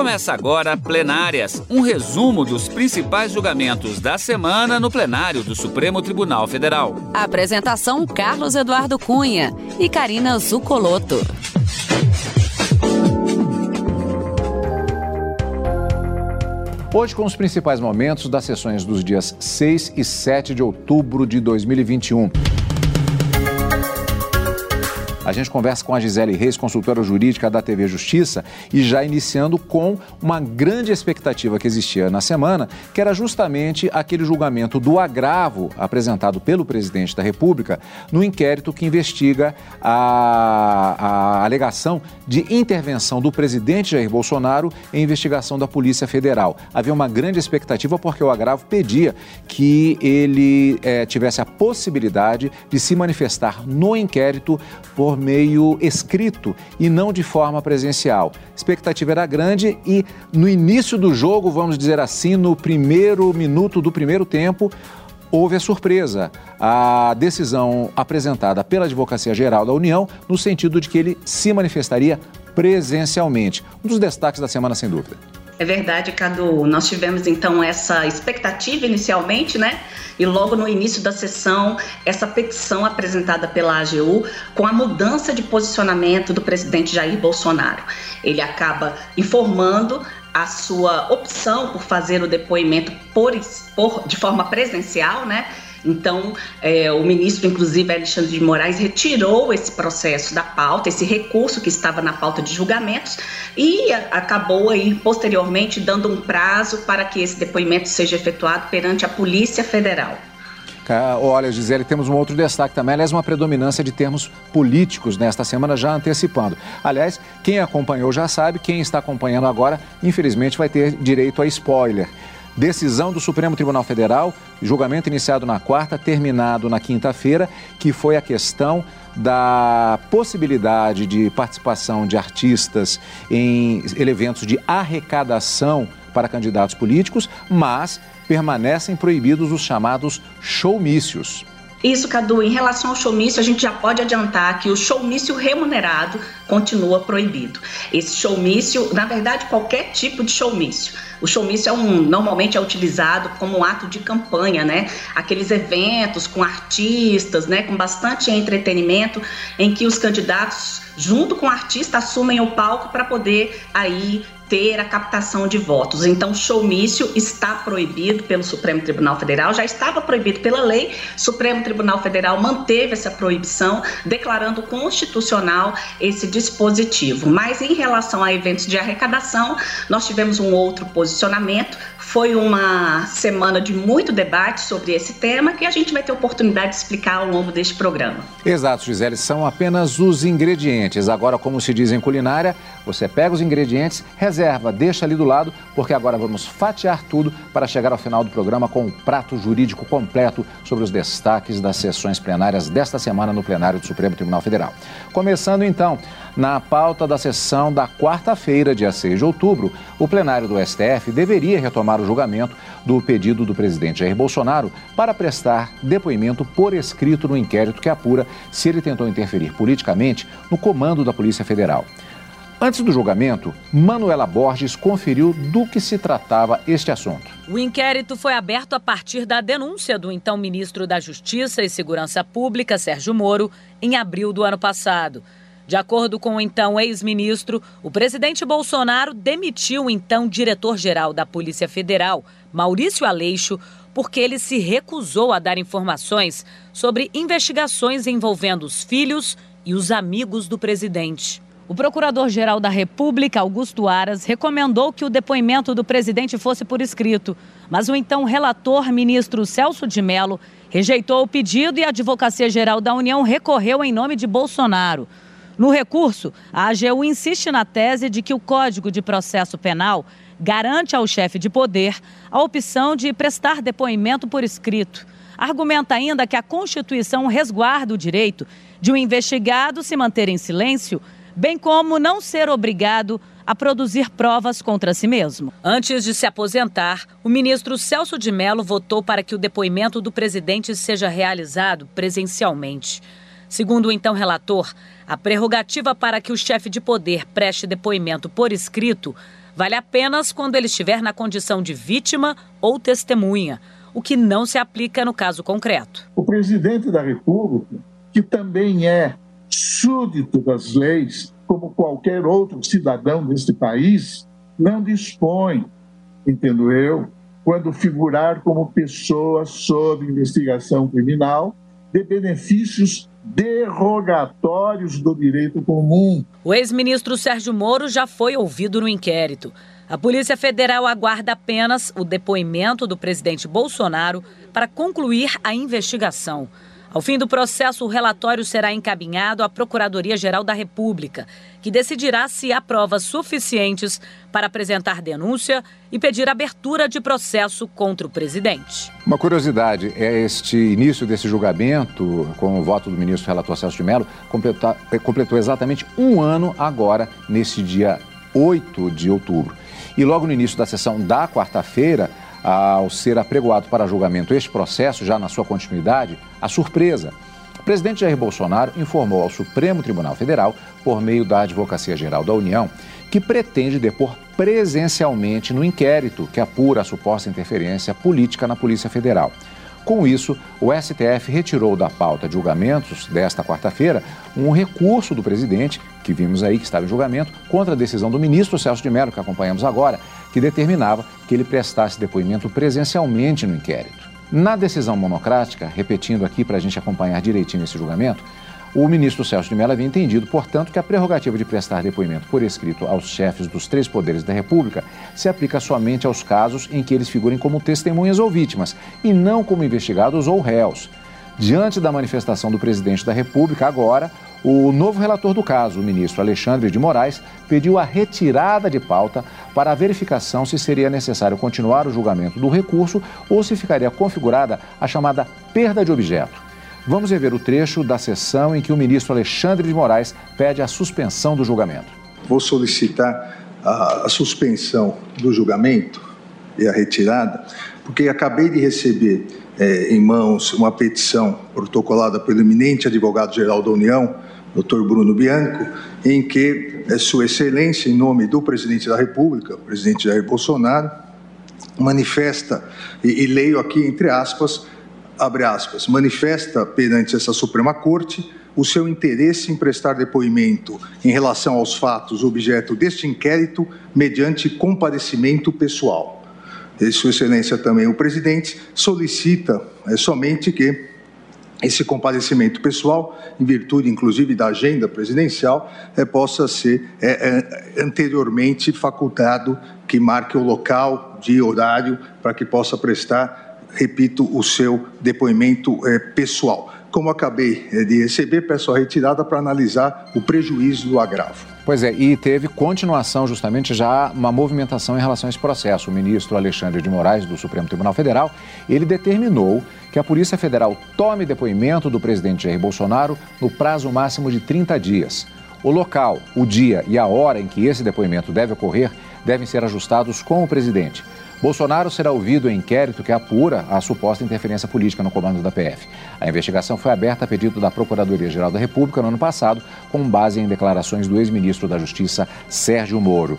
Começa agora Plenárias, um resumo dos principais julgamentos da semana no plenário do Supremo Tribunal Federal. Apresentação Carlos Eduardo Cunha e Karina Zucoloto. Hoje com os principais momentos das sessões dos dias 6 e 7 de outubro de 2021. A gente conversa com a Gisele Reis, consultora jurídica da TV Justiça, e já iniciando com uma grande expectativa que existia na semana, que era justamente aquele julgamento do agravo apresentado pelo presidente da República no inquérito que investiga a, a alegação de intervenção do presidente Jair Bolsonaro em investigação da Polícia Federal. Havia uma grande expectativa porque o agravo pedia que ele é, tivesse a possibilidade de se manifestar no inquérito por meio escrito e não de forma presencial. A expectativa era grande e no início do jogo, vamos dizer assim, no primeiro minuto do primeiro tempo, houve a surpresa. A decisão apresentada pela Advocacia Geral da União no sentido de que ele se manifestaria presencialmente. Um dos destaques da semana, sem dúvida. É verdade, Cadu. Nós tivemos então essa expectativa inicialmente, né? E logo no início da sessão, essa petição apresentada pela AGU com a mudança de posicionamento do presidente Jair Bolsonaro. Ele acaba informando a sua opção por fazer o depoimento por, por de forma presencial, né? Então, é, o ministro, inclusive, Alexandre de Moraes, retirou esse processo da pauta, esse recurso que estava na pauta de julgamentos, e acabou aí, posteriormente, dando um prazo para que esse depoimento seja efetuado perante a Polícia Federal. Olha, Gisele, temos um outro destaque também, aliás, uma predominância de termos políticos nesta semana, já antecipando. Aliás, quem acompanhou já sabe, quem está acompanhando agora, infelizmente, vai ter direito a spoiler. Decisão do Supremo Tribunal Federal, julgamento iniciado na quarta, terminado na quinta-feira, que foi a questão da possibilidade de participação de artistas em eventos de arrecadação para candidatos políticos, mas permanecem proibidos os chamados showmícios. Isso, Cadu, em relação ao showmício, a gente já pode adiantar que o showmício remunerado continua proibido. Esse showmício, na verdade, qualquer tipo de showmício. O showmício é um, normalmente é utilizado como um ato de campanha, né? Aqueles eventos com artistas, né, com bastante entretenimento, em que os candidatos, junto com o artista, assumem o palco para poder aí ter a captação de votos. Então, showmício está proibido pelo Supremo Tribunal Federal, já estava proibido pela lei. Supremo Tribunal Federal manteve essa proibição, declarando constitucional esse dispositivo. Mas em relação a eventos de arrecadação, nós tivemos um outro posicionamento. Foi uma semana de muito debate sobre esse tema que a gente vai ter oportunidade de explicar ao longo deste programa. Exato, Gisele, são apenas os ingredientes. Agora, como se diz em culinária, você pega os ingredientes, reserva, deixa ali do lado, porque agora vamos fatiar tudo para chegar ao final do programa com um prato jurídico completo sobre os destaques das sessões plenárias desta semana no plenário do Supremo Tribunal Federal. Começando então, na pauta da sessão da quarta-feira, dia 6 de outubro, o plenário do STF deveria retomar o julgamento do pedido do presidente Jair Bolsonaro para prestar depoimento por escrito no inquérito que apura se ele tentou interferir politicamente no comando da Polícia Federal. Antes do julgamento, Manuela Borges conferiu do que se tratava este assunto. O inquérito foi aberto a partir da denúncia do então ministro da Justiça e Segurança Pública, Sérgio Moro, em abril do ano passado. De acordo com o então ex-ministro, o presidente Bolsonaro demitiu o então diretor-geral da Polícia Federal, Maurício Aleixo, porque ele se recusou a dar informações sobre investigações envolvendo os filhos e os amigos do presidente. O Procurador-Geral da República, Augusto Aras, recomendou que o depoimento do presidente fosse por escrito, mas o então relator, ministro Celso de Mello, rejeitou o pedido e a Advocacia Geral da União recorreu em nome de Bolsonaro. No recurso, a AGU insiste na tese de que o Código de Processo Penal garante ao chefe de poder a opção de prestar depoimento por escrito. Argumenta ainda que a Constituição resguarda o direito de um investigado se manter em silêncio bem como não ser obrigado a produzir provas contra si mesmo. Antes de se aposentar, o ministro Celso de Mello votou para que o depoimento do presidente seja realizado presencialmente. Segundo o então relator, a prerrogativa para que o chefe de poder preste depoimento por escrito vale apenas quando ele estiver na condição de vítima ou testemunha, o que não se aplica no caso concreto. O presidente da República, que também é súdito das leis, como qualquer outro cidadão deste país, não dispõe, entendo eu, quando figurar como pessoa sob investigação criminal, de benefícios derrogatórios do direito comum. O ex-ministro Sérgio Moro já foi ouvido no inquérito. A Polícia Federal aguarda apenas o depoimento do presidente Bolsonaro para concluir a investigação. Ao fim do processo, o relatório será encaminhado à Procuradoria-Geral da República, que decidirá se há provas suficientes para apresentar denúncia e pedir abertura de processo contra o presidente. Uma curiosidade é este início desse julgamento, com o voto do ministro relator Celso de Mello, completou exatamente um ano agora, nesse dia 8 de outubro. E logo no início da sessão da quarta-feira, ao ser apregoado para julgamento este processo, já na sua continuidade, a surpresa. O presidente Jair Bolsonaro informou ao Supremo Tribunal Federal, por meio da Advocacia Geral da União, que pretende depor presencialmente no inquérito que apura a suposta interferência política na Polícia Federal. Com isso, o STF retirou da pauta de julgamentos desta quarta-feira um recurso do presidente, que vimos aí que estava em julgamento, contra a decisão do ministro Celso de Mello, que acompanhamos agora, que determinava que ele prestasse depoimento presencialmente no inquérito. Na decisão monocrática, repetindo aqui para a gente acompanhar direitinho esse julgamento, o ministro Celso de Mello havia entendido, portanto, que a prerrogativa de prestar depoimento por escrito aos chefes dos três poderes da República se aplica somente aos casos em que eles figurem como testemunhas ou vítimas, e não como investigados ou réus. Diante da manifestação do presidente da República, agora, o novo relator do caso, o ministro Alexandre de Moraes, pediu a retirada de pauta para a verificação se seria necessário continuar o julgamento do recurso ou se ficaria configurada a chamada perda de objeto. Vamos rever o trecho da sessão em que o ministro Alexandre de Moraes pede a suspensão do julgamento. Vou solicitar a, a suspensão do julgamento e a retirada, porque acabei de receber é, em mãos uma petição protocolada pelo eminente advogado-geral da União, Dr. Bruno Bianco, em que é, Sua Excelência, em nome do presidente da República, presidente Jair Bolsonaro, manifesta, e, e leio aqui entre aspas, abre aspas, manifesta perante essa Suprema Corte o seu interesse em prestar depoimento em relação aos fatos objeto deste inquérito mediante comparecimento pessoal. E Sua Excelência também o presidente solicita é, somente que esse comparecimento pessoal, em virtude inclusive da agenda presidencial, é, possa ser é, é, anteriormente facultado que marque o local, dia, horário, para que possa prestar repito, o seu depoimento é, pessoal. Como acabei eh, de receber, peço a retirada para analisar o prejuízo do agravo. Pois é, e teve continuação justamente já uma movimentação em relação a esse processo. O ministro Alexandre de Moraes, do Supremo Tribunal Federal, ele determinou que a Polícia Federal tome depoimento do presidente Jair Bolsonaro no prazo máximo de 30 dias. O local, o dia e a hora em que esse depoimento deve ocorrer devem ser ajustados com o presidente. Bolsonaro será ouvido em inquérito que apura a suposta interferência política no comando da PF. A investigação foi aberta a pedido da Procuradoria-Geral da República no ano passado, com base em declarações do ex-ministro da Justiça, Sérgio Moro.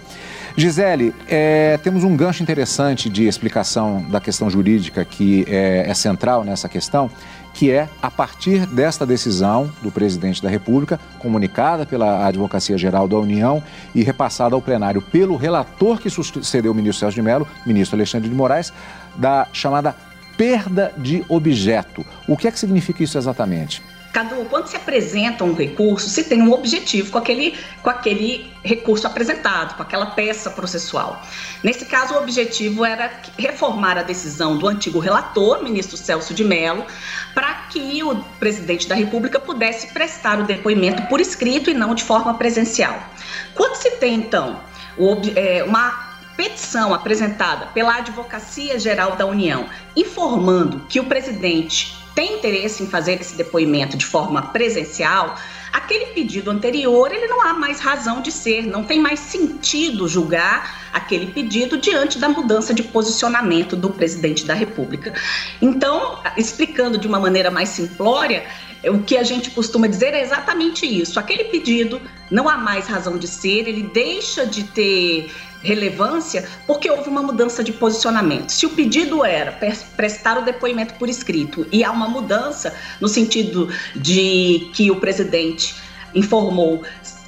Gisele, é, temos um gancho interessante de explicação da questão jurídica que é, é central nessa questão, que é a partir desta decisão do presidente da República, comunicada pela Advocacia Geral da União e repassada ao plenário pelo relator que sucedeu o ministro Celso de Mello, ministro Alexandre de Moraes, da chamada perda de objeto. O que é que significa isso exatamente? Cadu, quando se apresenta um recurso, se tem um objetivo com aquele, com aquele recurso apresentado, com aquela peça processual. Nesse caso, o objetivo era reformar a decisão do antigo relator, ministro Celso de Mello, para que o presidente da República pudesse prestar o depoimento por escrito e não de forma presencial. Quando se tem, então, é, uma petição apresentada pela Advocacia Geral da União informando que o presidente tem interesse em fazer esse depoimento de forma presencial, aquele pedido anterior ele não há mais razão de ser, não tem mais sentido julgar aquele pedido diante da mudança de posicionamento do presidente da República. Então, explicando de uma maneira mais simplória, o que a gente costuma dizer é exatamente isso. Aquele pedido não há mais razão de ser, ele deixa de ter relevância porque houve uma mudança de posicionamento. Se o pedido era prestar o depoimento por escrito e há uma mudança no sentido de que o presidente informou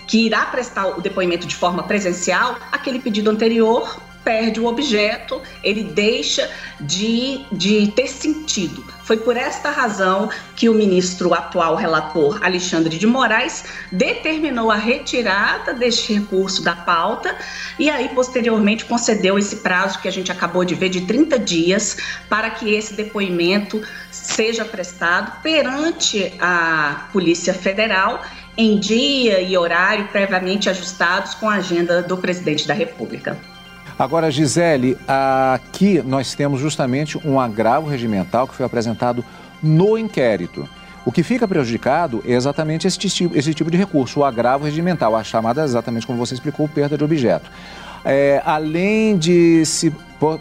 que irá prestar o depoimento de forma presencial, aquele pedido anterior perde o objeto, ele deixa de, de ter sentido. Foi por esta razão que o ministro atual relator Alexandre de Moraes determinou a retirada deste recurso da pauta e aí posteriormente concedeu esse prazo que a gente acabou de ver de 30 dias para que esse depoimento seja prestado perante a Polícia Federal em dia e horário previamente ajustados com a agenda do presidente da República. Agora, Gisele, aqui nós temos justamente um agravo regimental que foi apresentado no inquérito. O que fica prejudicado é exatamente esse tipo, esse tipo de recurso, o agravo regimental, a chamada, exatamente como você explicou, perda de objeto. É, além de se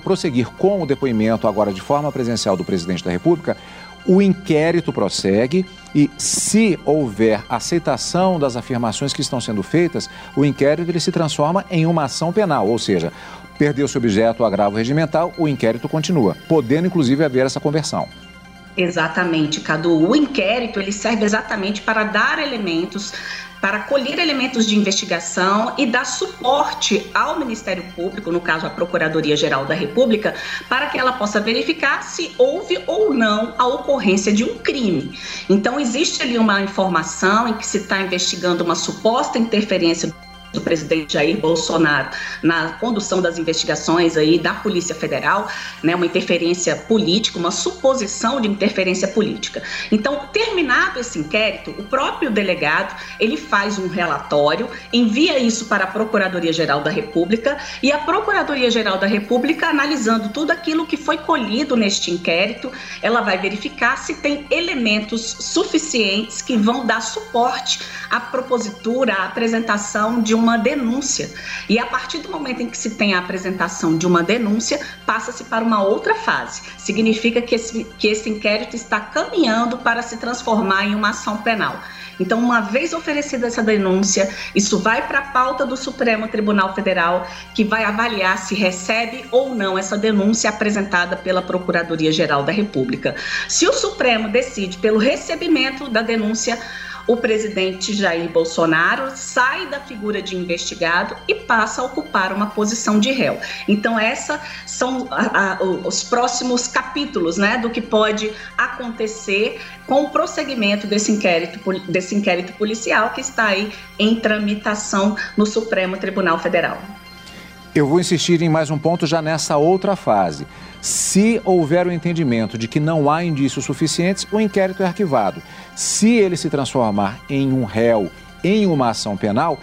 prosseguir com o depoimento agora de forma presencial do presidente da República, o inquérito prossegue e, se houver aceitação das afirmações que estão sendo feitas, o inquérito ele se transforma em uma ação penal, ou seja, perdeu-se objeto o agravo regimental, o inquérito continua, podendo inclusive haver essa conversão. Exatamente, Cadu. O inquérito ele serve exatamente para dar elementos para colher elementos de investigação e dar suporte ao Ministério Público, no caso a Procuradoria-Geral da República, para que ela possa verificar se houve ou não a ocorrência de um crime. Então, existe ali uma informação em que se está investigando uma suposta interferência do presidente Jair Bolsonaro na condução das investigações aí da Polícia Federal, né, uma interferência política, uma suposição de interferência política. Então, terminado esse inquérito, o próprio delegado, ele faz um relatório, envia isso para a Procuradoria-Geral da República e a Procuradoria-Geral da República, analisando tudo aquilo que foi colhido neste inquérito, ela vai verificar se tem elementos suficientes que vão dar suporte à propositura, à apresentação de um uma denúncia. E a partir do momento em que se tem a apresentação de uma denúncia, passa-se para uma outra fase. Significa que esse, que esse inquérito está caminhando para se transformar em uma ação penal. Então, uma vez oferecida essa denúncia, isso vai para a pauta do Supremo Tribunal Federal, que vai avaliar se recebe ou não essa denúncia apresentada pela Procuradoria-Geral da República. Se o Supremo decide pelo recebimento da denúncia, o presidente Jair Bolsonaro sai da figura de investigado e passa a ocupar uma posição de réu. Então, esses são a, a, os próximos capítulos né, do que pode acontecer com o prosseguimento desse inquérito, desse inquérito policial que está aí em tramitação no Supremo Tribunal Federal. Eu vou insistir em mais um ponto já nessa outra fase. Se houver o entendimento de que não há indícios suficientes, o inquérito é arquivado. Se ele se transformar em um réu em uma ação penal,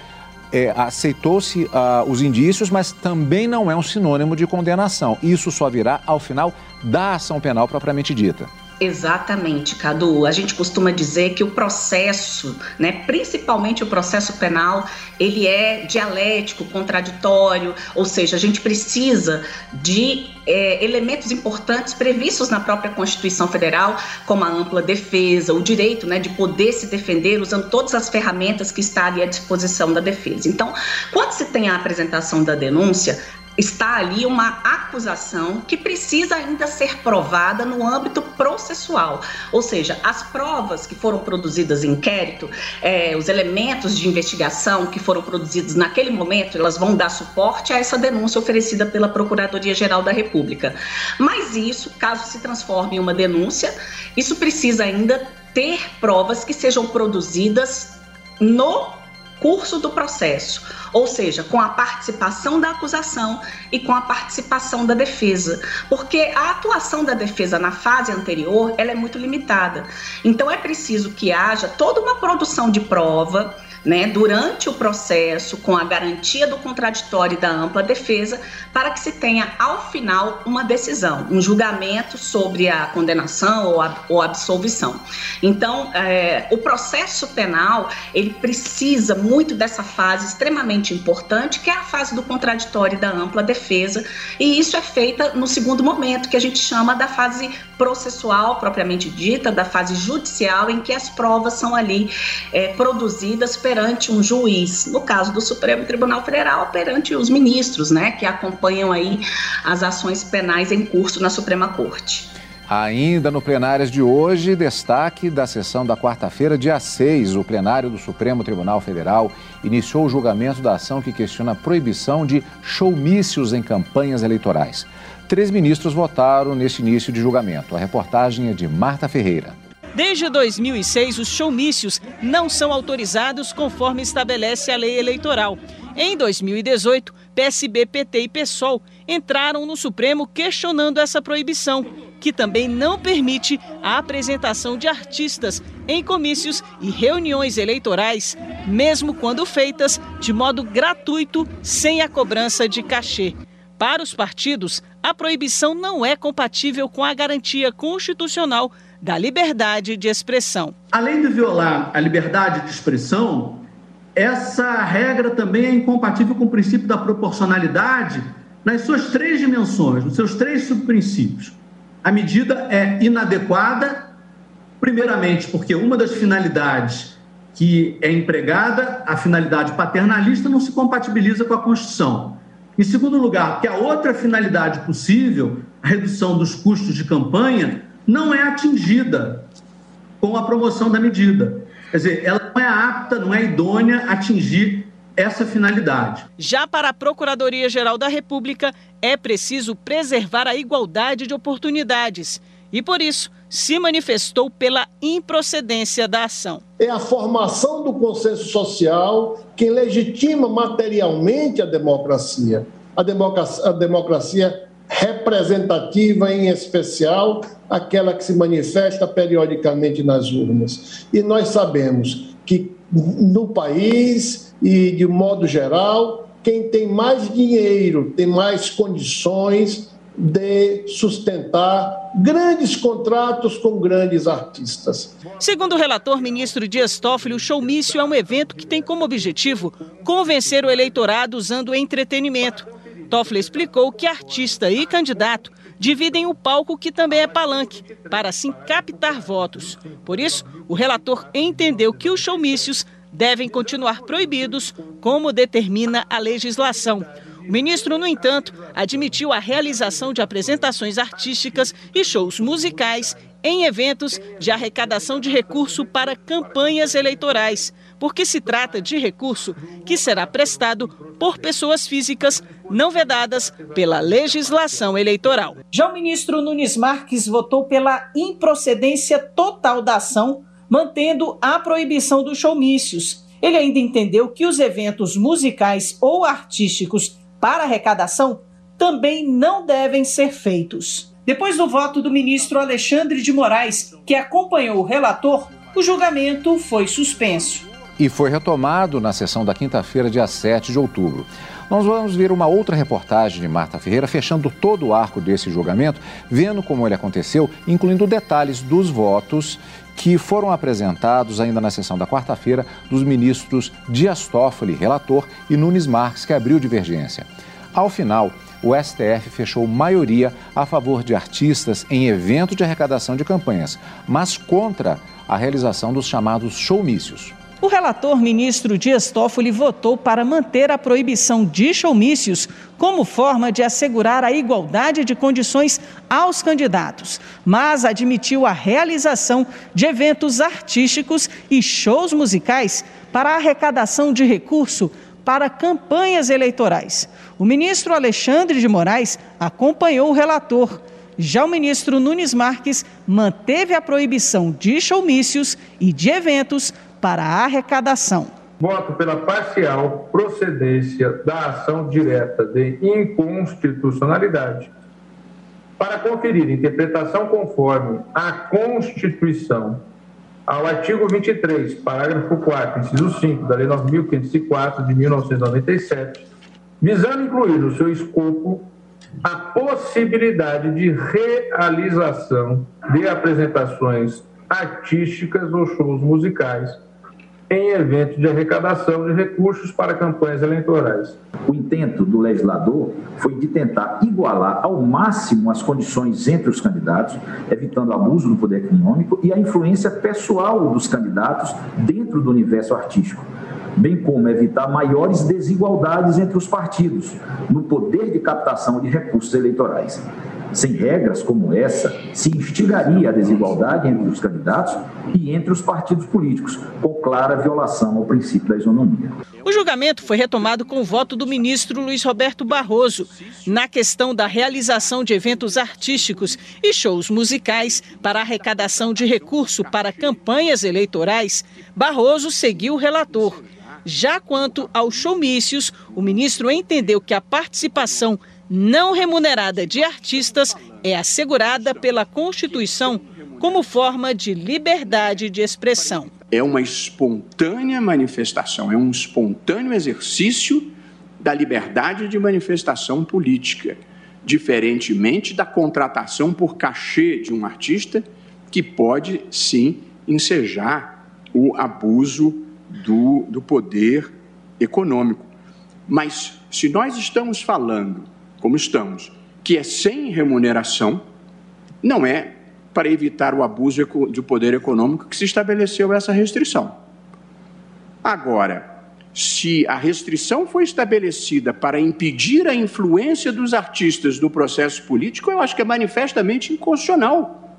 é, aceitou-se uh, os indícios, mas também não é um sinônimo de condenação. Isso só virá ao final da ação penal propriamente dita. Exatamente, Cadu. A gente costuma dizer que o processo, né, principalmente o processo penal, ele é dialético, contraditório, ou seja, a gente precisa de é, elementos importantes previstos na própria Constituição Federal, como a ampla defesa, o direito né, de poder se defender usando todas as ferramentas que estão ali à disposição da defesa. Então, quando se tem a apresentação da denúncia, está ali uma acusação que precisa ainda ser provada no âmbito processual. Ou seja, as provas que foram produzidas em inquérito, é, os elementos de investigação que foram produzidos naquele momento, elas vão dar suporte a essa denúncia oferecida pela Procuradoria-Geral da República. Mas isso, caso se transforme em uma denúncia, isso precisa ainda ter provas que sejam produzidas no curso do processo, ou seja, com a participação da acusação e com a participação da defesa, porque a atuação da defesa na fase anterior ela é muito limitada. Então é preciso que haja toda uma produção de prova né, durante o processo, com a garantia do contraditório e da ampla defesa, para que se tenha, ao final, uma decisão, um julgamento sobre a condenação ou, a, ou absolvição. Então, é, o processo penal, ele precisa muito dessa fase extremamente importante, que é a fase do contraditório e da ampla defesa, e isso é feita no segundo momento, que a gente chama da fase processual propriamente dita, da fase judicial, em que as provas são ali é, produzidas perante um juiz, no caso do Supremo Tribunal Federal, perante os ministros, né, que acompanham aí as ações penais em curso na Suprema Corte. Ainda no plenárias de hoje, destaque da sessão da quarta-feira, dia 6, o plenário do Supremo Tribunal Federal iniciou o julgamento da ação que questiona a proibição de showmícios em campanhas eleitorais. Três ministros votaram nesse início de julgamento. A reportagem é de Marta Ferreira. Desde 2006, os showmícios não são autorizados conforme estabelece a lei eleitoral. Em 2018, PSB, PT e PSOL entraram no Supremo questionando essa proibição, que também não permite a apresentação de artistas em comícios e reuniões eleitorais, mesmo quando feitas de modo gratuito, sem a cobrança de cachê. Para os partidos, a proibição não é compatível com a garantia constitucional da liberdade de expressão. Além de violar a liberdade de expressão, essa regra também é incompatível com o princípio da proporcionalidade nas suas três dimensões, nos seus três subprincípios. A medida é inadequada, primeiramente, porque uma das finalidades que é empregada, a finalidade paternalista, não se compatibiliza com a Constituição. Em segundo lugar, porque a outra finalidade possível, a redução dos custos de campanha, não é atingida com a promoção da medida. Quer dizer, ela não é apta, não é idônea a atingir essa finalidade. Já para a Procuradoria-Geral da República, é preciso preservar a igualdade de oportunidades e, por isso, se manifestou pela improcedência da ação. É a formação do consenso social que legitima materialmente a democracia. A democracia, a democracia representativa, em especial aquela que se manifesta periodicamente nas urnas. E nós sabemos que no país e de modo geral, quem tem mais dinheiro, tem mais condições de sustentar grandes contratos com grandes artistas. Segundo o relator ministro Dias Toffoli, o showmício é um evento que tem como objetivo convencer o eleitorado usando entretenimento Toffoli explicou que artista e candidato dividem o palco que também é palanque, para assim captar votos. Por isso, o relator entendeu que os showmícios devem continuar proibidos, como determina a legislação. O ministro, no entanto, admitiu a realização de apresentações artísticas e shows musicais em eventos de arrecadação de recurso para campanhas eleitorais, porque se trata de recurso que será prestado por pessoas físicas não vedadas pela legislação eleitoral. Já o ministro Nunes Marques votou pela improcedência total da ação, mantendo a proibição dos showmícios. Ele ainda entendeu que os eventos musicais ou artísticos para arrecadação também não devem ser feitos. Depois do voto do ministro Alexandre de Moraes, que acompanhou o relator, o julgamento foi suspenso e foi retomado na sessão da quinta-feira, dia 7 de outubro. Nós vamos ver uma outra reportagem de Marta Ferreira fechando todo o arco desse julgamento, vendo como ele aconteceu, incluindo detalhes dos votos que foram apresentados ainda na sessão da quarta-feira dos ministros Dias Toffoli, relator, e Nunes Marques, que abriu divergência. Ao final, o STF fechou maioria a favor de artistas em eventos de arrecadação de campanhas, mas contra a realização dos chamados showmícios. O relator ministro Dias Toffoli votou para manter a proibição de showmícios como forma de assegurar a igualdade de condições aos candidatos, mas admitiu a realização de eventos artísticos e shows musicais para arrecadação de recurso para campanhas eleitorais. O ministro Alexandre de Moraes acompanhou o relator. Já o ministro Nunes Marques manteve a proibição de showmícios e de eventos para a arrecadação. Voto pela parcial procedência da ação direta de inconstitucionalidade para conferir interpretação conforme a Constituição ao artigo 23, parágrafo 4, inciso 5 da Lei 9.504 de 1997, visando incluir no seu escopo a possibilidade de realização de apresentações artísticas ou shows musicais em eventos de arrecadação de recursos para campanhas eleitorais. O intento do legislador foi de tentar igualar ao máximo as condições entre os candidatos, evitando abuso do poder econômico e a influência pessoal dos candidatos dentro do universo artístico bem como evitar maiores desigualdades entre os partidos no poder de captação de recursos eleitorais. Sem regras como essa, se instigaria a desigualdade entre os candidatos e entre os partidos políticos, com clara violação ao princípio da isonomia. O julgamento foi retomado com o voto do ministro Luiz Roberto Barroso na questão da realização de eventos artísticos e shows musicais para arrecadação de recurso para campanhas eleitorais. Barroso seguiu o relator. Já quanto aos showmícios, o ministro entendeu que a participação não remunerada de artistas é assegurada pela Constituição como forma de liberdade de expressão. É uma espontânea manifestação, é um espontâneo exercício da liberdade de manifestação política, diferentemente da contratação por cachê de um artista, que pode sim ensejar o abuso do, do poder econômico. Mas se nós estamos falando como estamos, que é sem remuneração, não é para evitar o abuso de poder econômico que se estabeleceu essa restrição. Agora, se a restrição foi estabelecida para impedir a influência dos artistas no processo político, eu acho que é manifestamente inconstitucional.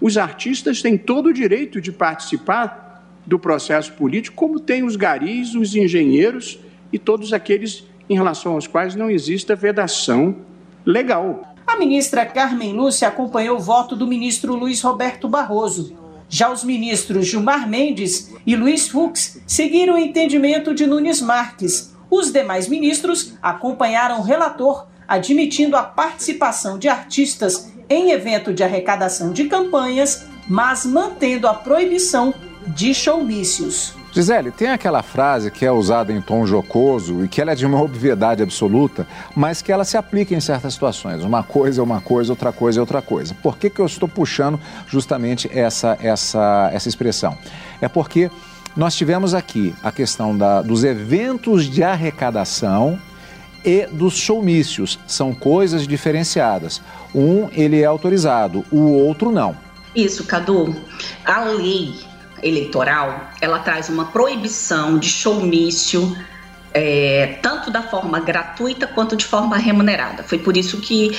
Os artistas têm todo o direito de participar do processo político, como têm os garis, os engenheiros e todos aqueles em relação aos quais não exista vedação legal. A ministra Carmen Lúcia acompanhou o voto do ministro Luiz Roberto Barroso. Já os ministros Gilmar Mendes e Luiz Fux seguiram o entendimento de Nunes Marques. Os demais ministros acompanharam o relator, admitindo a participação de artistas em evento de arrecadação de campanhas, mas mantendo a proibição de showmícios. Gisele, tem aquela frase que é usada em tom jocoso e que ela é de uma obviedade absoluta, mas que ela se aplica em certas situações. Uma coisa é uma coisa, outra coisa é outra coisa. Por que, que eu estou puxando justamente essa, essa, essa expressão? É porque nós tivemos aqui a questão da, dos eventos de arrecadação e dos showmícios. São coisas diferenciadas. Um, ele é autorizado, o outro não. Isso, Cadu. A lei eleitoral, ela traz uma proibição de showmício, é, tanto da forma gratuita quanto de forma remunerada. Foi por isso que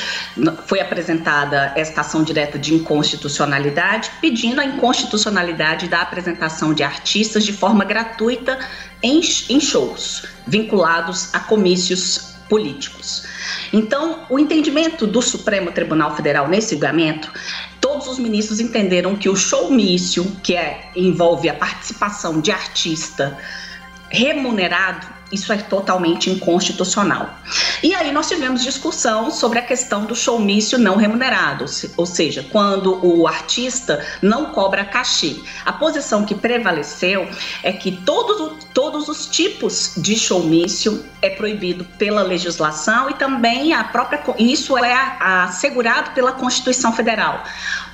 foi apresentada esta ação direta de inconstitucionalidade, pedindo a inconstitucionalidade da apresentação de artistas de forma gratuita em, em shows, vinculados a comícios políticos. Então, o entendimento do Supremo Tribunal Federal nesse julgamento todos os ministros entenderam que o showmício, que é, envolve a participação de artista remunerado, isso é totalmente inconstitucional. E aí nós tivemos discussão sobre a questão do showmício não remunerado, ou seja, quando o artista não cobra cachê. A posição que prevaleceu é que todos, todos os tipos de showmício é proibido pela legislação e também a própria isso é assegurado pela Constituição Federal.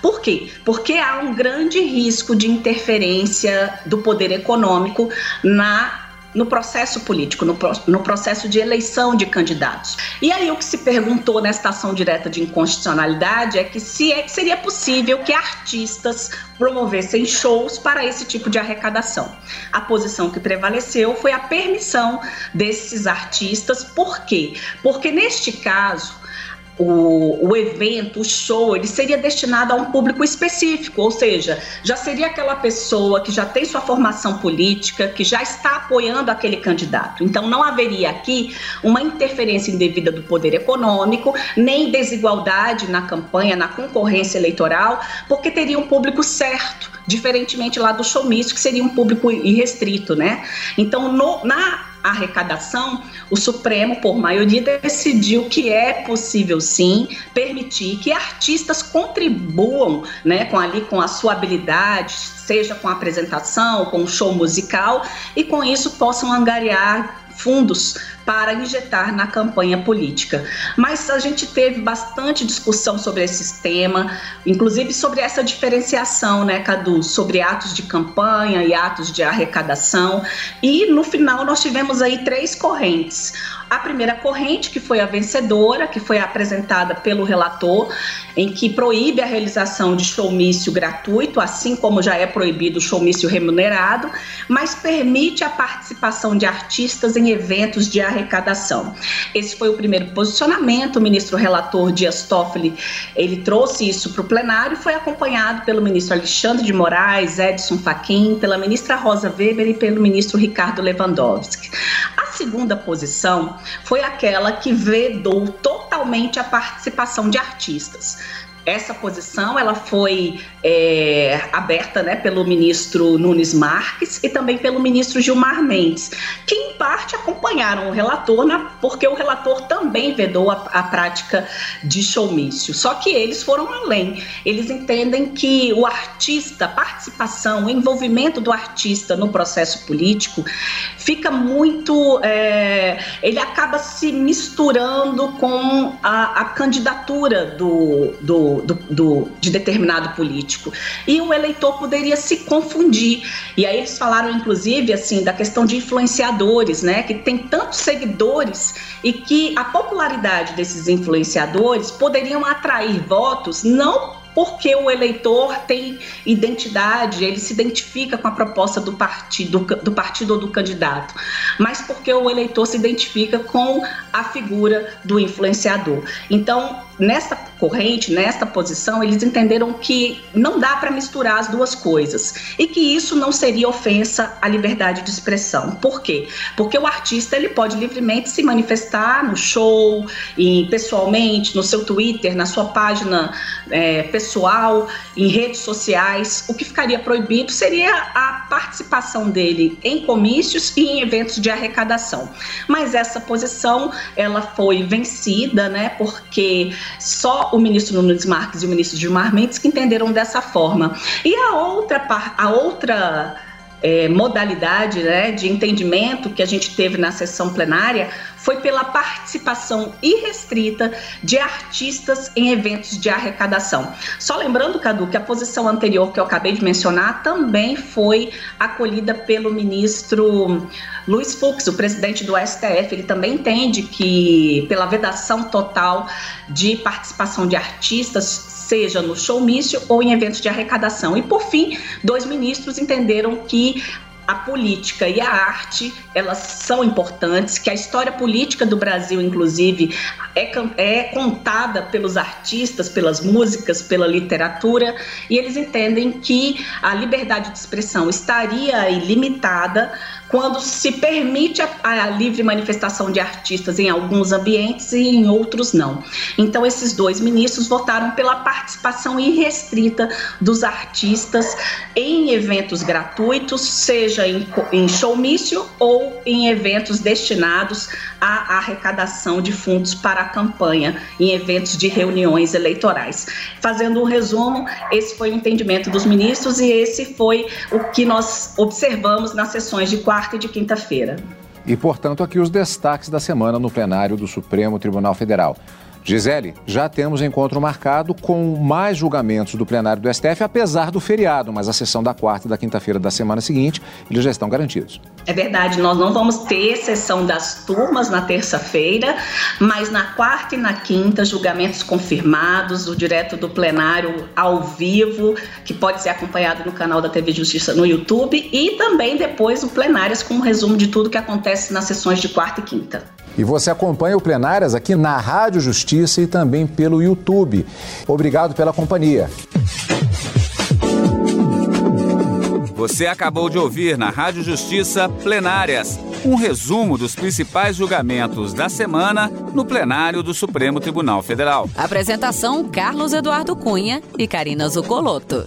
Por quê? Porque há um grande risco de interferência do poder econômico na no processo político, no, no processo de eleição de candidatos. E aí o que se perguntou nesta ação direta de inconstitucionalidade é que se é, seria possível que artistas promovessem shows para esse tipo de arrecadação. A posição que prevaleceu foi a permissão desses artistas. Por quê? Porque neste caso o, o evento, o show, ele seria destinado a um público específico, ou seja, já seria aquela pessoa que já tem sua formação política, que já está apoiando aquele candidato. Então, não haveria aqui uma interferência indevida do poder econômico, nem desigualdade na campanha, na concorrência eleitoral, porque teria um público certo, diferentemente lá do showmício, que seria um público irrestrito, né? Então, no, na arrecadação, o Supremo, por maioria, decidiu que é possível sim permitir que artistas contribuam né, com ali com a sua habilidade, seja com a apresentação, com o show musical, e com isso possam angariar fundos para injetar na campanha política. Mas a gente teve bastante discussão sobre esse tema, inclusive sobre essa diferenciação, né, Cadu, sobre atos de campanha e atos de arrecadação. E no final nós tivemos aí três correntes. A primeira corrente, que foi a vencedora, que foi apresentada pelo relator, em que proíbe a realização de showmício gratuito, assim como já é proibido o showmício remunerado, mas permite a participação de artistas em eventos de arrecadação. Esse foi o primeiro posicionamento. O ministro relator Dias Toffoli, ele trouxe isso para o plenário e foi acompanhado pelo ministro Alexandre de Moraes, Edson Fachin, pela ministra Rosa Weber e pelo ministro Ricardo Lewandowski. A segunda posição foi aquela que vedou totalmente a participação de artistas essa posição ela foi é, aberta né, pelo ministro Nunes Marques e também pelo ministro Gilmar Mendes, que em parte acompanharam o relator, na, porque o relator também vedou a, a prática de showmício. Só que eles foram além. Eles entendem que o artista, a participação, o envolvimento do artista no processo político fica muito. É, ele acaba se misturando com a, a candidatura do, do do, do, de determinado político. E o eleitor poderia se confundir. E aí eles falaram, inclusive, assim, da questão de influenciadores, né? Que tem tantos seguidores e que a popularidade desses influenciadores poderiam atrair votos não porque o eleitor tem identidade, ele se identifica com a proposta do partido, do partido ou do candidato, mas porque o eleitor se identifica com a figura do influenciador. Então, nesta corrente, nesta posição, eles entenderam que não dá para misturar as duas coisas e que isso não seria ofensa à liberdade de expressão. Por quê? Porque o artista ele pode livremente se manifestar no show, e pessoalmente, no seu Twitter, na sua página é, pessoal, em redes sociais. O que ficaria proibido seria a participação dele em comícios e em eventos de arrecadação. Mas essa posição ela foi vencida, né? Porque só o ministro Nunes Marques e o ministro Gilmar Mendes que entenderam dessa forma. E a outra, a outra é, modalidade né, de entendimento que a gente teve na sessão plenária foi pela participação irrestrita de artistas em eventos de arrecadação. Só lembrando, Cadu, que a posição anterior que eu acabei de mencionar também foi acolhida pelo ministro Luiz Fux, o presidente do STF. Ele também entende que, pela vedação total de participação de artistas, seja no showmício ou em eventos de arrecadação. E, por fim, dois ministros entenderam que a política e a arte elas são importantes, que a história política do Brasil, inclusive, é, é contada pelos artistas, pelas músicas, pela literatura, e eles entendem que a liberdade de expressão estaria ilimitada quando se permite a, a, livre manifestação de artistas em alguns ambientes e em outros não. Então, esses dois ministros votaram pela participação irrestrita dos artistas em eventos gratuitos, seja em, em showmício ou em eventos destinados à arrecadação de fundos para a campanha, em eventos de reuniões eleitorais. Fazendo um resumo, esse foi o entendimento dos ministros e esse foi o que nós observamos nas sessões de quarta e de quinta-feira. E, portanto, aqui os destaques da semana no plenário do Supremo Tribunal Federal. Gisele, já temos encontro marcado com mais julgamentos do plenário do STF, apesar do feriado, mas a sessão da quarta e da quinta-feira da semana seguinte, eles já estão garantidos. É verdade, nós não vamos ter sessão das turmas na terça-feira, mas na quarta e na quinta, julgamentos confirmados, o direto do plenário ao vivo, que pode ser acompanhado no canal da TV Justiça no YouTube, e também depois o plenárias com um resumo de tudo que acontece nas sessões de quarta e quinta. E você acompanha o Plenárias aqui na Rádio Justiça e também pelo YouTube. Obrigado pela companhia. Você acabou de ouvir na Rádio Justiça Plenárias, um resumo dos principais julgamentos da semana no plenário do Supremo Tribunal Federal. Apresentação: Carlos Eduardo Cunha e Karina Zucolotto.